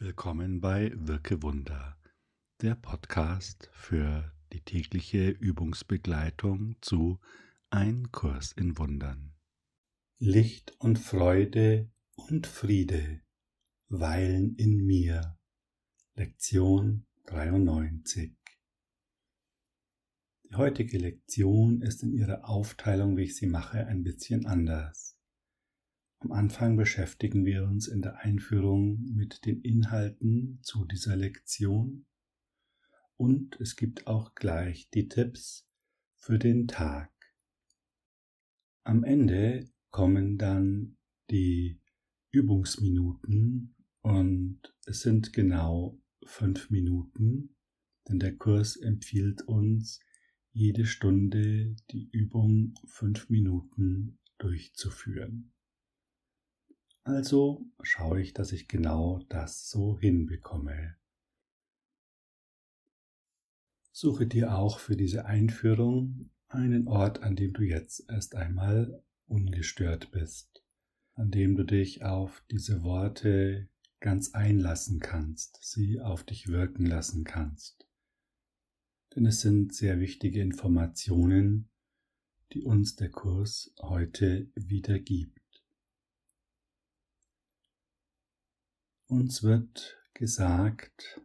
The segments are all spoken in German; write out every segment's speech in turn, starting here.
Willkommen bei Wirke Wunder, der Podcast für die tägliche Übungsbegleitung zu Ein Kurs in Wundern. Licht und Freude und Friede weilen in mir. Lektion 93 Die heutige Lektion ist in ihrer Aufteilung, wie ich sie mache, ein bisschen anders. Am Anfang beschäftigen wir uns in der Einführung mit den Inhalten zu dieser Lektion und es gibt auch gleich die Tipps für den Tag. Am Ende kommen dann die Übungsminuten und es sind genau fünf Minuten, denn der Kurs empfiehlt uns, jede Stunde die Übung fünf Minuten durchzuführen. Also schaue ich, dass ich genau das so hinbekomme. Suche dir auch für diese Einführung einen Ort, an dem du jetzt erst einmal ungestört bist, an dem du dich auf diese Worte ganz einlassen kannst, sie auf dich wirken lassen kannst. Denn es sind sehr wichtige Informationen, die uns der Kurs heute wiedergibt. Uns wird gesagt,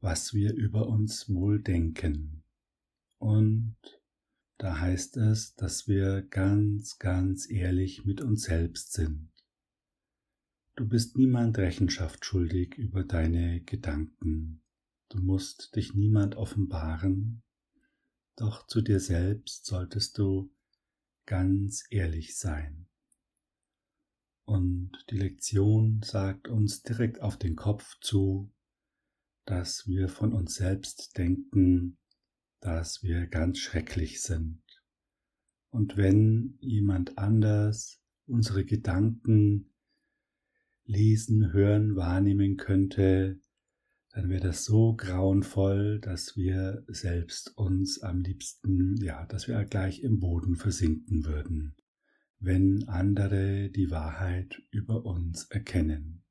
was wir über uns wohl denken. Und da heißt es, dass wir ganz, ganz ehrlich mit uns selbst sind. Du bist niemand Rechenschaft schuldig über deine Gedanken. Du musst dich niemand offenbaren, doch zu dir selbst solltest du ganz ehrlich sein. Und die Lektion sagt uns direkt auf den Kopf zu, dass wir von uns selbst denken, dass wir ganz schrecklich sind. Und wenn jemand anders unsere Gedanken lesen, hören, wahrnehmen könnte, dann wäre das so grauenvoll, dass wir selbst uns am liebsten, ja, dass wir gleich im Boden versinken würden wenn andere die Wahrheit über uns erkennen.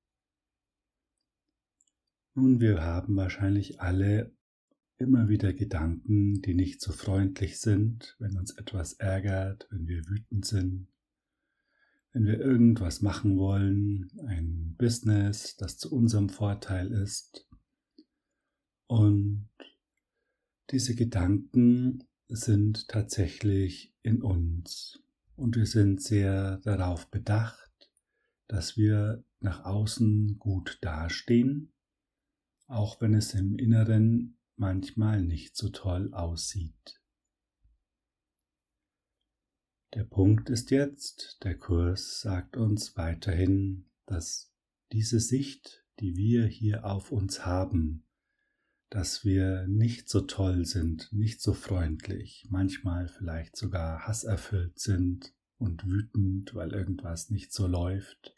Nun, wir haben wahrscheinlich alle immer wieder Gedanken, die nicht so freundlich sind, wenn uns etwas ärgert, wenn wir wütend sind, wenn wir irgendwas machen wollen, ein Business, das zu unserem Vorteil ist. Und diese Gedanken sind tatsächlich in uns. Und wir sind sehr darauf bedacht, dass wir nach außen gut dastehen, auch wenn es im Inneren manchmal nicht so toll aussieht. Der Punkt ist jetzt, der Kurs sagt uns weiterhin, dass diese Sicht, die wir hier auf uns haben, dass wir nicht so toll sind, nicht so freundlich, manchmal vielleicht sogar hasserfüllt sind und wütend, weil irgendwas nicht so läuft,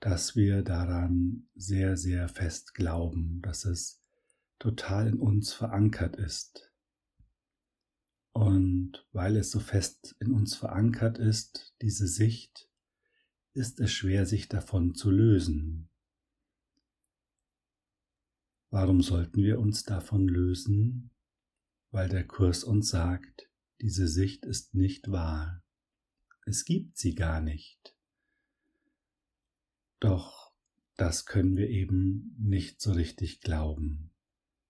dass wir daran sehr, sehr fest glauben, dass es total in uns verankert ist. Und weil es so fest in uns verankert ist, diese Sicht, ist es schwer, sich davon zu lösen. Warum sollten wir uns davon lösen? Weil der Kurs uns sagt, diese Sicht ist nicht wahr. Es gibt sie gar nicht. Doch das können wir eben nicht so richtig glauben,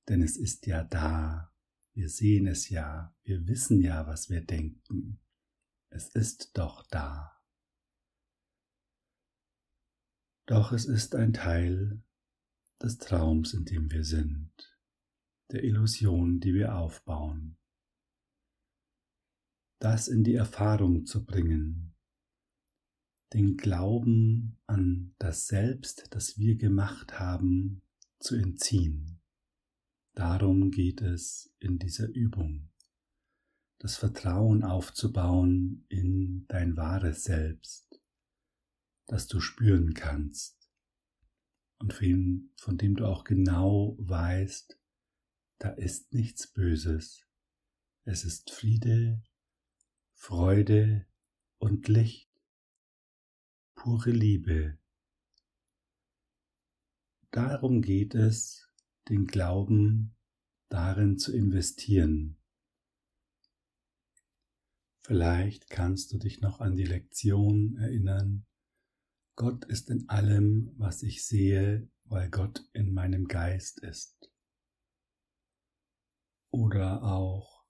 denn es ist ja da. Wir sehen es ja, wir wissen ja, was wir denken. Es ist doch da. Doch es ist ein Teil des Traums, in dem wir sind, der Illusion, die wir aufbauen. Das in die Erfahrung zu bringen, den Glauben an das Selbst, das wir gemacht haben, zu entziehen. Darum geht es in dieser Übung. Das Vertrauen aufzubauen in dein wahres Selbst, das du spüren kannst und von, von dem du auch genau weißt, da ist nichts Böses. Es ist Friede, Freude und Licht, pure Liebe. darum geht es, den Glauben darin zu investieren. Vielleicht kannst du dich noch an die Lektion erinnern. Gott ist in allem, was ich sehe, weil Gott in meinem Geist ist. Oder auch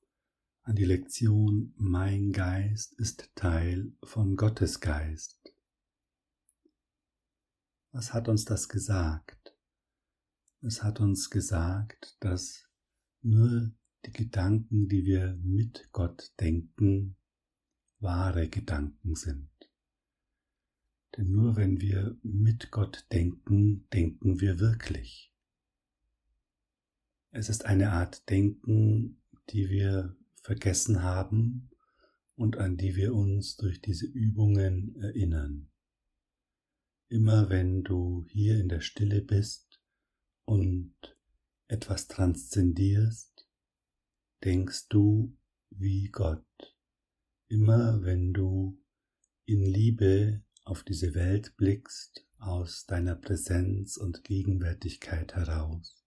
an die Lektion, mein Geist ist Teil von Gottes Geist. Was hat uns das gesagt? Es hat uns gesagt, dass nur die Gedanken, die wir mit Gott denken, wahre Gedanken sind. Denn nur wenn wir mit Gott denken, denken wir wirklich. Es ist eine Art Denken, die wir vergessen haben und an die wir uns durch diese Übungen erinnern. Immer wenn du hier in der Stille bist und etwas transzendierst, denkst du wie Gott. Immer wenn du in Liebe auf diese Welt blickst, aus deiner Präsenz und Gegenwärtigkeit heraus,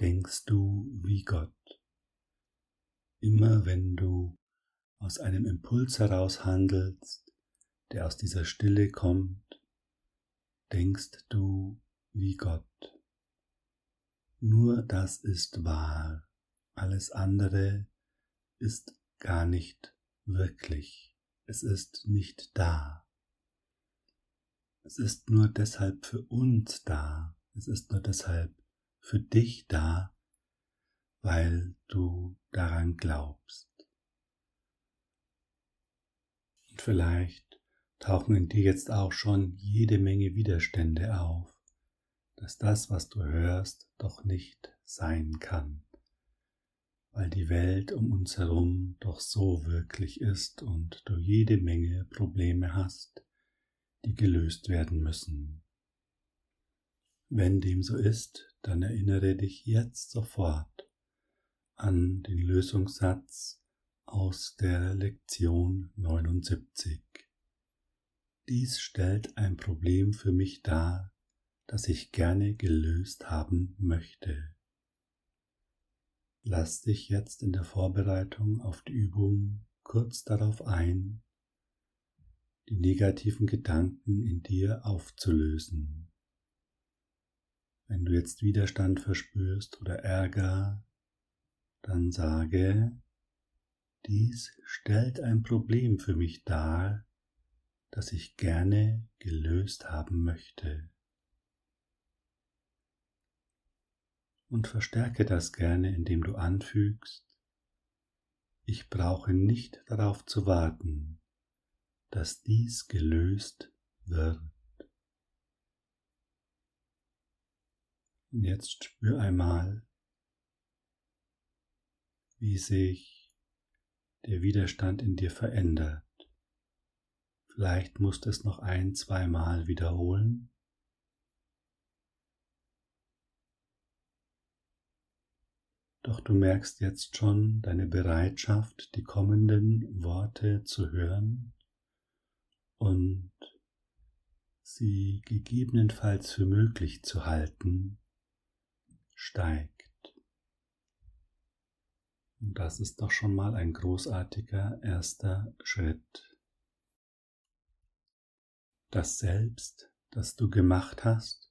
denkst du wie Gott. Immer wenn du aus einem Impuls heraus handelst, der aus dieser Stille kommt, denkst du wie Gott. Nur das ist wahr, alles andere ist gar nicht wirklich, es ist nicht da. Es ist nur deshalb für uns da, es ist nur deshalb für dich da, weil du daran glaubst. Und vielleicht tauchen in dir jetzt auch schon jede Menge Widerstände auf, dass das, was du hörst, doch nicht sein kann, weil die Welt um uns herum doch so wirklich ist und du jede Menge Probleme hast, die gelöst werden müssen. Wenn dem so ist, dann erinnere dich jetzt sofort an den Lösungssatz aus der Lektion 79. Dies stellt ein Problem für mich dar, das ich gerne gelöst haben möchte. Lass dich jetzt in der Vorbereitung auf die Übung kurz darauf ein, die negativen Gedanken in dir aufzulösen. Wenn du jetzt Widerstand verspürst oder Ärger, dann sage, dies stellt ein Problem für mich dar, das ich gerne gelöst haben möchte. Und verstärke das gerne, indem du anfügst, ich brauche nicht darauf zu warten, dass dies gelöst wird. Und jetzt spür einmal, wie sich der Widerstand in dir verändert. Vielleicht musst du es noch ein, zweimal wiederholen. Doch du merkst jetzt schon deine Bereitschaft, die kommenden Worte zu hören und sie gegebenenfalls für möglich zu halten, steigt. Und das ist doch schon mal ein großartiger erster Schritt. Das Selbst, das du gemacht hast,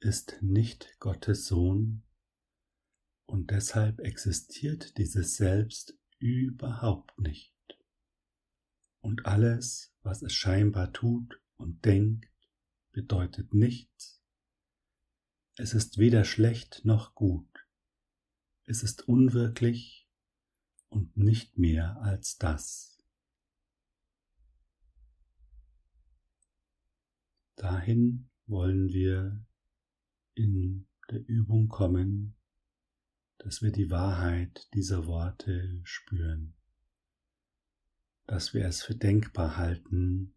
ist nicht Gottes Sohn und deshalb existiert dieses Selbst überhaupt nicht. Und alles, was es scheinbar tut und denkt, bedeutet nichts. Es ist weder schlecht noch gut. Es ist unwirklich und nicht mehr als das. Dahin wollen wir in der Übung kommen, dass wir die Wahrheit dieser Worte spüren, dass wir es für denkbar halten,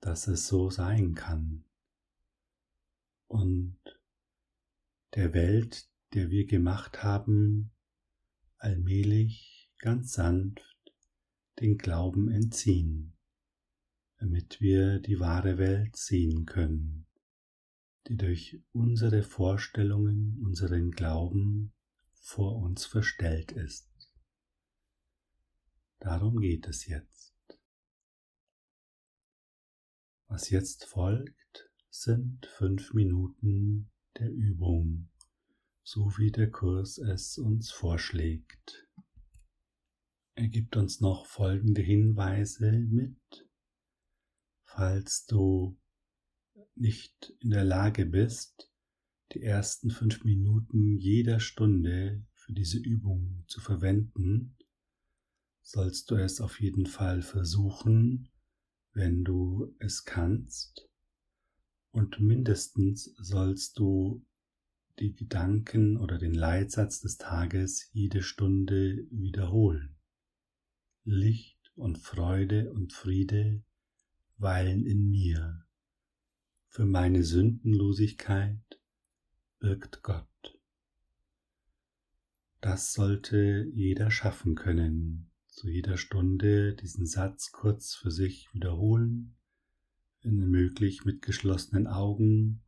dass es so sein kann und der Welt, der wir gemacht haben, allmählich, ganz sanft den Glauben entziehen damit wir die wahre Welt sehen können, die durch unsere Vorstellungen, unseren Glauben vor uns verstellt ist. Darum geht es jetzt. Was jetzt folgt, sind fünf Minuten der Übung, so wie der Kurs es uns vorschlägt. Er gibt uns noch folgende Hinweise mit. Falls du nicht in der Lage bist, die ersten fünf Minuten jeder Stunde für diese Übung zu verwenden, sollst du es auf jeden Fall versuchen, wenn du es kannst. Und mindestens sollst du die Gedanken oder den Leitsatz des Tages jede Stunde wiederholen. Licht und Freude und Friede weilen in mir. Für meine Sündenlosigkeit birgt Gott. Das sollte jeder schaffen können, zu jeder Stunde diesen Satz kurz für sich wiederholen, wenn möglich mit geschlossenen Augen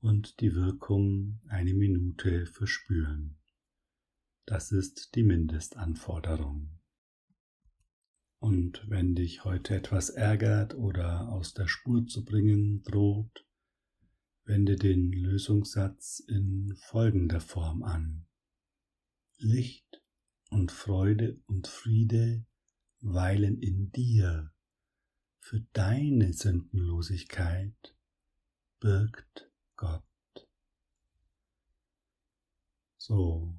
und die Wirkung eine Minute verspüren. Das ist die Mindestanforderung. Und wenn dich heute etwas ärgert oder aus der Spur zu bringen droht, wende den Lösungssatz in folgender Form an. Licht und Freude und Friede weilen in dir. Für deine Sündenlosigkeit birgt Gott. So,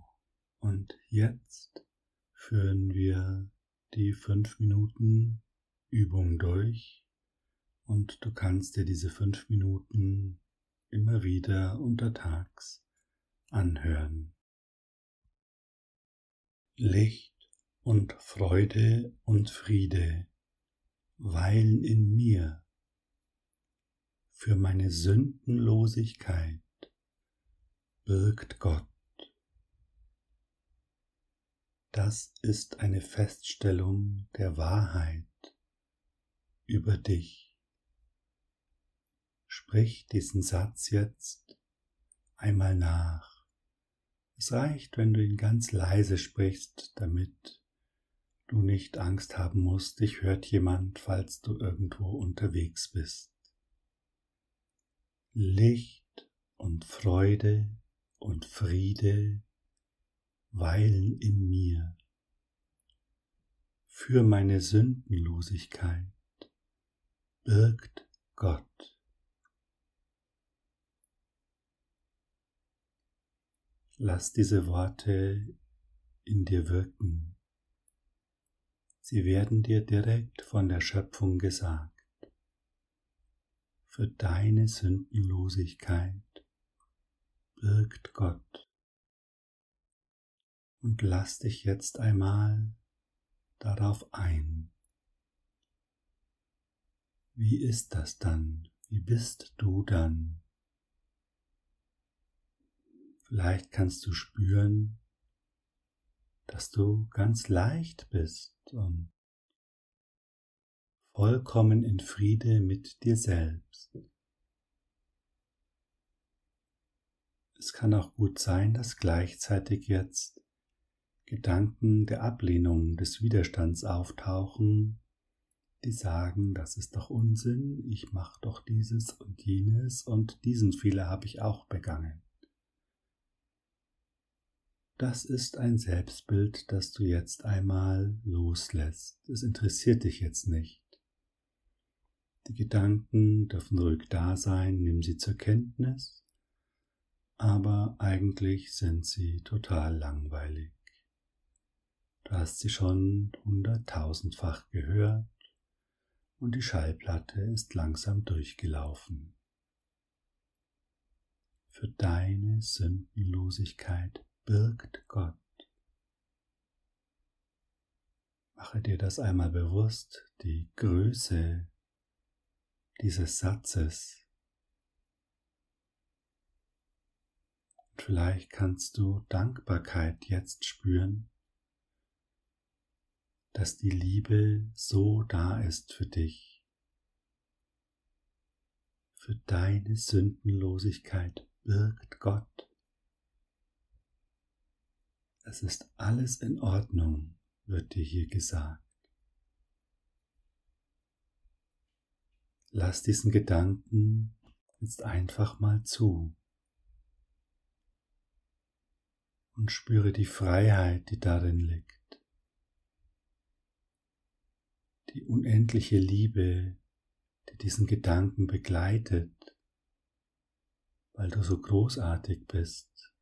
und jetzt führen wir die fünf Minuten Übung durch und du kannst dir diese fünf Minuten immer wieder untertags anhören. Licht und Freude und Friede weilen in mir für meine Sündenlosigkeit birgt Gott. Das ist eine Feststellung der Wahrheit über dich. Sprich diesen Satz jetzt einmal nach. Es reicht, wenn du ihn ganz leise sprichst, damit du nicht Angst haben musst, dich hört jemand, falls du irgendwo unterwegs bist. Licht und Freude und Friede weilen in mir. Für meine Sündenlosigkeit birgt Gott. Lass diese Worte in dir wirken. Sie werden dir direkt von der Schöpfung gesagt. Für deine Sündenlosigkeit birgt Gott und lass dich jetzt einmal darauf ein. Wie ist das dann? Wie bist du dann? Vielleicht kannst du spüren, dass du ganz leicht bist und vollkommen in Friede mit dir selbst. Es kann auch gut sein, dass gleichzeitig jetzt Gedanken der Ablehnung, des Widerstands auftauchen, die sagen, das ist doch Unsinn, ich mache doch dieses und jenes und diesen Fehler habe ich auch begangen. Das ist ein Selbstbild, das du jetzt einmal loslässt. Es interessiert dich jetzt nicht. Die Gedanken dürfen ruhig da sein, nimm sie zur Kenntnis, aber eigentlich sind sie total langweilig. Du hast sie schon hunderttausendfach gehört und die Schallplatte ist langsam durchgelaufen. Für deine Sündenlosigkeit birgt Gott. Mache dir das einmal bewusst, die Größe dieses Satzes. Und vielleicht kannst du Dankbarkeit jetzt spüren dass die Liebe so da ist für dich, Für deine Sündenlosigkeit birgt Gott. Es ist alles in Ordnung, wird dir hier gesagt. Lass diesen Gedanken jetzt einfach mal zu und spüre die Freiheit, die darin liegt, die unendliche Liebe, die diesen Gedanken begleitet, weil du so großartig bist.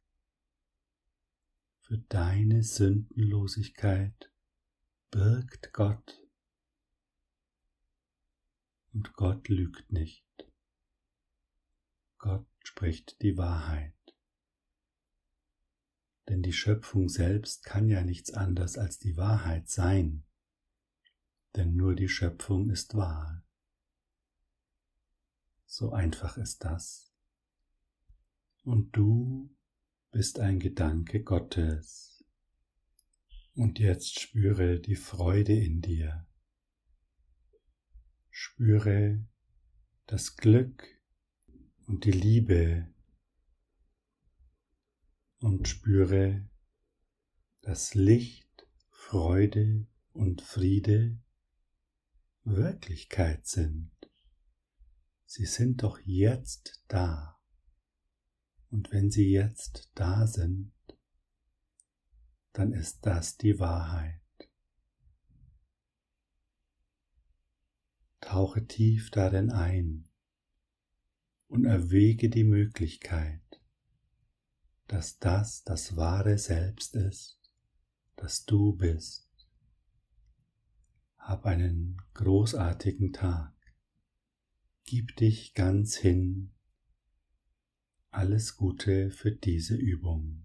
Für deine Sündenlosigkeit birgt Gott und Gott lügt nicht. Gott spricht die Wahrheit. Denn die Schöpfung selbst kann ja nichts anderes als die Wahrheit sein, denn nur die Schöpfung ist wahr. So einfach ist das. Und du bist ein Gedanke Gottes. Und jetzt spüre die Freude in dir. Spüre das Glück und die Liebe und spüre, dass Licht, Freude und Friede Wirklichkeit sind. Sie sind doch jetzt da. Und wenn sie jetzt da sind, dann ist das die Wahrheit. Tauche tief darin ein und erwäge die Möglichkeit, dass das das wahre Selbst ist, das du bist. Hab einen großartigen Tag. Gib dich ganz hin. Alles Gute für diese Übung.